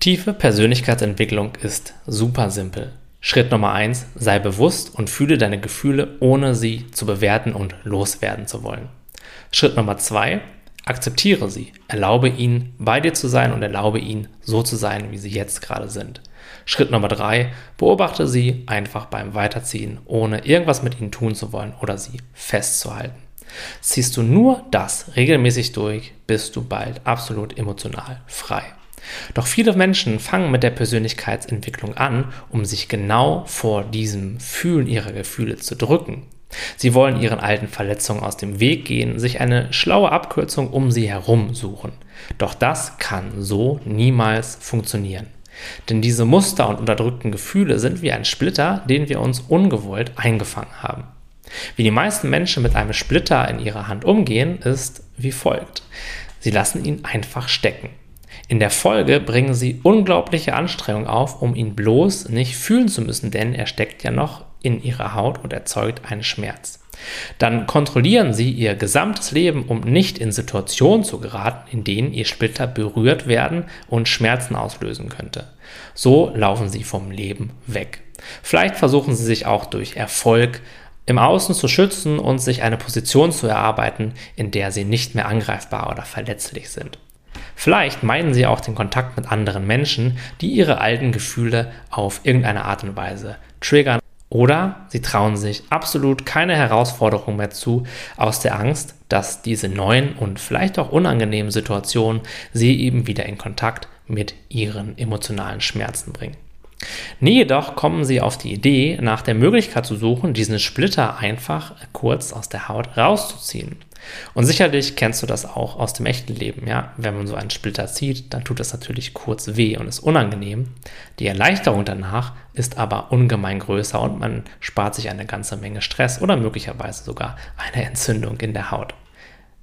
Tiefe Persönlichkeitsentwicklung ist super simpel. Schritt Nummer eins: sei bewusst und fühle deine Gefühle, ohne sie zu bewerten und loswerden zu wollen. Schritt Nummer zwei: akzeptiere sie, erlaube ihnen, bei dir zu sein und erlaube ihnen, so zu sein, wie sie jetzt gerade sind. Schritt Nummer drei: beobachte sie einfach beim Weiterziehen, ohne irgendwas mit ihnen tun zu wollen oder sie festzuhalten. Ziehst du nur das regelmäßig durch, bist du bald absolut emotional frei. Doch viele Menschen fangen mit der Persönlichkeitsentwicklung an, um sich genau vor diesem Fühlen ihrer Gefühle zu drücken. Sie wollen ihren alten Verletzungen aus dem Weg gehen, sich eine schlaue Abkürzung um sie herum suchen. Doch das kann so niemals funktionieren. Denn diese Muster und unterdrückten Gefühle sind wie ein Splitter, den wir uns ungewollt eingefangen haben. Wie die meisten Menschen mit einem Splitter in ihrer Hand umgehen, ist wie folgt. Sie lassen ihn einfach stecken. In der Folge bringen sie unglaubliche Anstrengung auf, um ihn bloß nicht fühlen zu müssen, denn er steckt ja noch in ihrer Haut und erzeugt einen Schmerz. Dann kontrollieren sie ihr gesamtes Leben, um nicht in Situationen zu geraten, in denen ihr Splitter berührt werden und Schmerzen auslösen könnte. So laufen sie vom Leben weg. Vielleicht versuchen sie sich auch durch Erfolg im Außen zu schützen und sich eine Position zu erarbeiten, in der sie nicht mehr angreifbar oder verletzlich sind. Vielleicht meinen sie auch den Kontakt mit anderen Menschen, die ihre alten Gefühle auf irgendeine Art und Weise triggern. Oder sie trauen sich absolut keine Herausforderung mehr zu, aus der Angst, dass diese neuen und vielleicht auch unangenehmen Situationen sie eben wieder in Kontakt mit ihren emotionalen Schmerzen bringen. Nie jedoch kommen sie auf die Idee, nach der Möglichkeit zu suchen, diesen Splitter einfach kurz aus der Haut rauszuziehen. Und sicherlich kennst du das auch aus dem echten Leben, ja. Wenn man so einen Splitter zieht, dann tut das natürlich kurz weh und ist unangenehm. Die Erleichterung danach ist aber ungemein größer und man spart sich eine ganze Menge Stress oder möglicherweise sogar eine Entzündung in der Haut.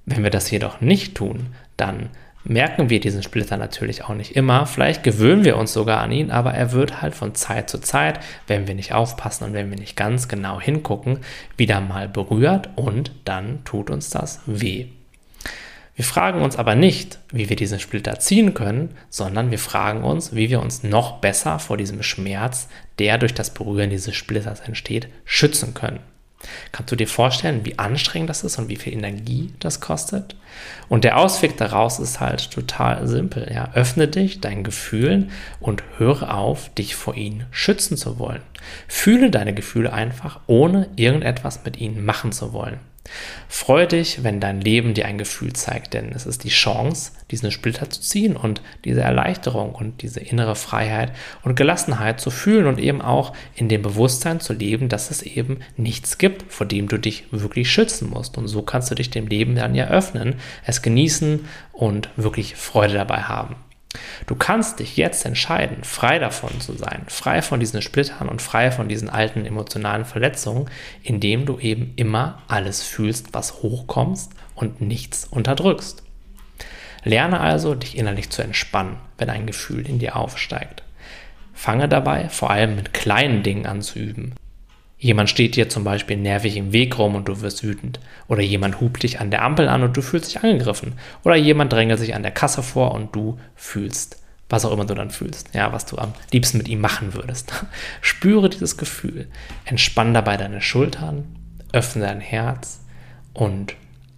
Wenn wir das jedoch nicht tun, dann merken wir diesen Splitter natürlich auch nicht immer. Vielleicht gewöhnen wir uns sogar an ihn, aber er wird halt von Zeit zu Zeit, wenn wir nicht aufpassen und wenn wir nicht ganz genau hingucken, wieder mal berührt und dann tut uns das weh. Wir fragen uns aber nicht, wie wir diesen Splitter ziehen können, sondern wir fragen uns, wie wir uns noch besser vor diesem Schmerz, der durch das Berühren dieses Splitters entsteht, schützen können. Kannst du dir vorstellen, wie anstrengend das ist und wie viel Energie das kostet? Und der Ausweg daraus ist halt total simpel. Ja. Öffne dich deinen Gefühlen und höre auf, dich vor ihnen schützen zu wollen. Fühle deine Gefühle einfach, ohne irgendetwas mit ihnen machen zu wollen. Freue dich, wenn dein Leben dir ein Gefühl zeigt, denn es ist die Chance, diesen Splitter zu ziehen und diese Erleichterung und diese innere Freiheit und Gelassenheit zu fühlen und eben auch in dem Bewusstsein zu leben, dass es eben nichts gibt, vor dem du dich wirklich schützen musst. Und so kannst du dich dem Leben dann ja öffnen, es genießen und wirklich Freude dabei haben. Du kannst dich jetzt entscheiden, frei davon zu sein, frei von diesen Splittern und frei von diesen alten emotionalen Verletzungen, indem du eben immer alles fühlst, was hochkommst und nichts unterdrückst. Lerne also, dich innerlich zu entspannen, wenn ein Gefühl in dir aufsteigt. Fange dabei vor allem mit kleinen Dingen an zu üben. Jemand steht dir zum Beispiel nervig im Weg rum und du wirst wütend. Oder jemand hupt dich an der Ampel an und du fühlst dich angegriffen. Oder jemand drängelt sich an der Kasse vor und du fühlst, was auch immer du dann fühlst. Ja, was du am liebsten mit ihm machen würdest. Spüre dieses Gefühl. Entspann dabei deine Schultern, öffne dein Herz und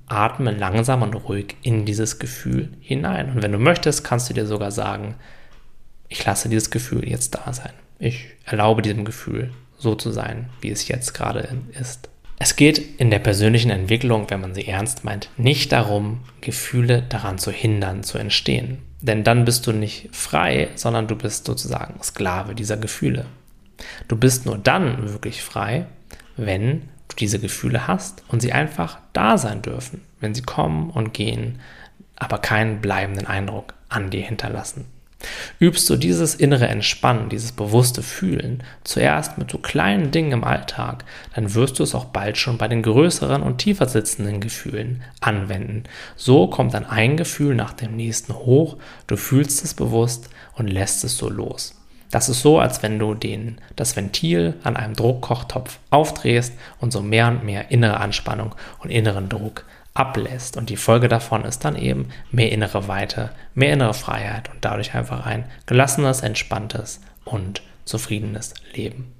atme langsam und ruhig in dieses Gefühl hinein. Und wenn du möchtest, kannst du dir sogar sagen, ich lasse dieses Gefühl jetzt da sein. Ich erlaube diesem Gefühl so zu sein, wie es jetzt gerade ist. Es geht in der persönlichen Entwicklung, wenn man sie ernst meint, nicht darum, Gefühle daran zu hindern, zu entstehen. Denn dann bist du nicht frei, sondern du bist sozusagen Sklave dieser Gefühle. Du bist nur dann wirklich frei, wenn du diese Gefühle hast und sie einfach da sein dürfen, wenn sie kommen und gehen, aber keinen bleibenden Eindruck an dir hinterlassen. Übst du dieses innere Entspannen, dieses bewusste Fühlen zuerst mit so kleinen Dingen im Alltag, dann wirst du es auch bald schon bei den größeren und tiefer sitzenden Gefühlen anwenden. So kommt dann ein Gefühl nach dem nächsten hoch, du fühlst es bewusst und lässt es so los. Das ist so, als wenn du den, das Ventil an einem Druckkochtopf aufdrehst und so mehr und mehr innere Anspannung und inneren Druck ablässt. Und die Folge davon ist dann eben mehr innere Weite, mehr innere Freiheit und dadurch einfach ein gelassenes, entspanntes und zufriedenes Leben.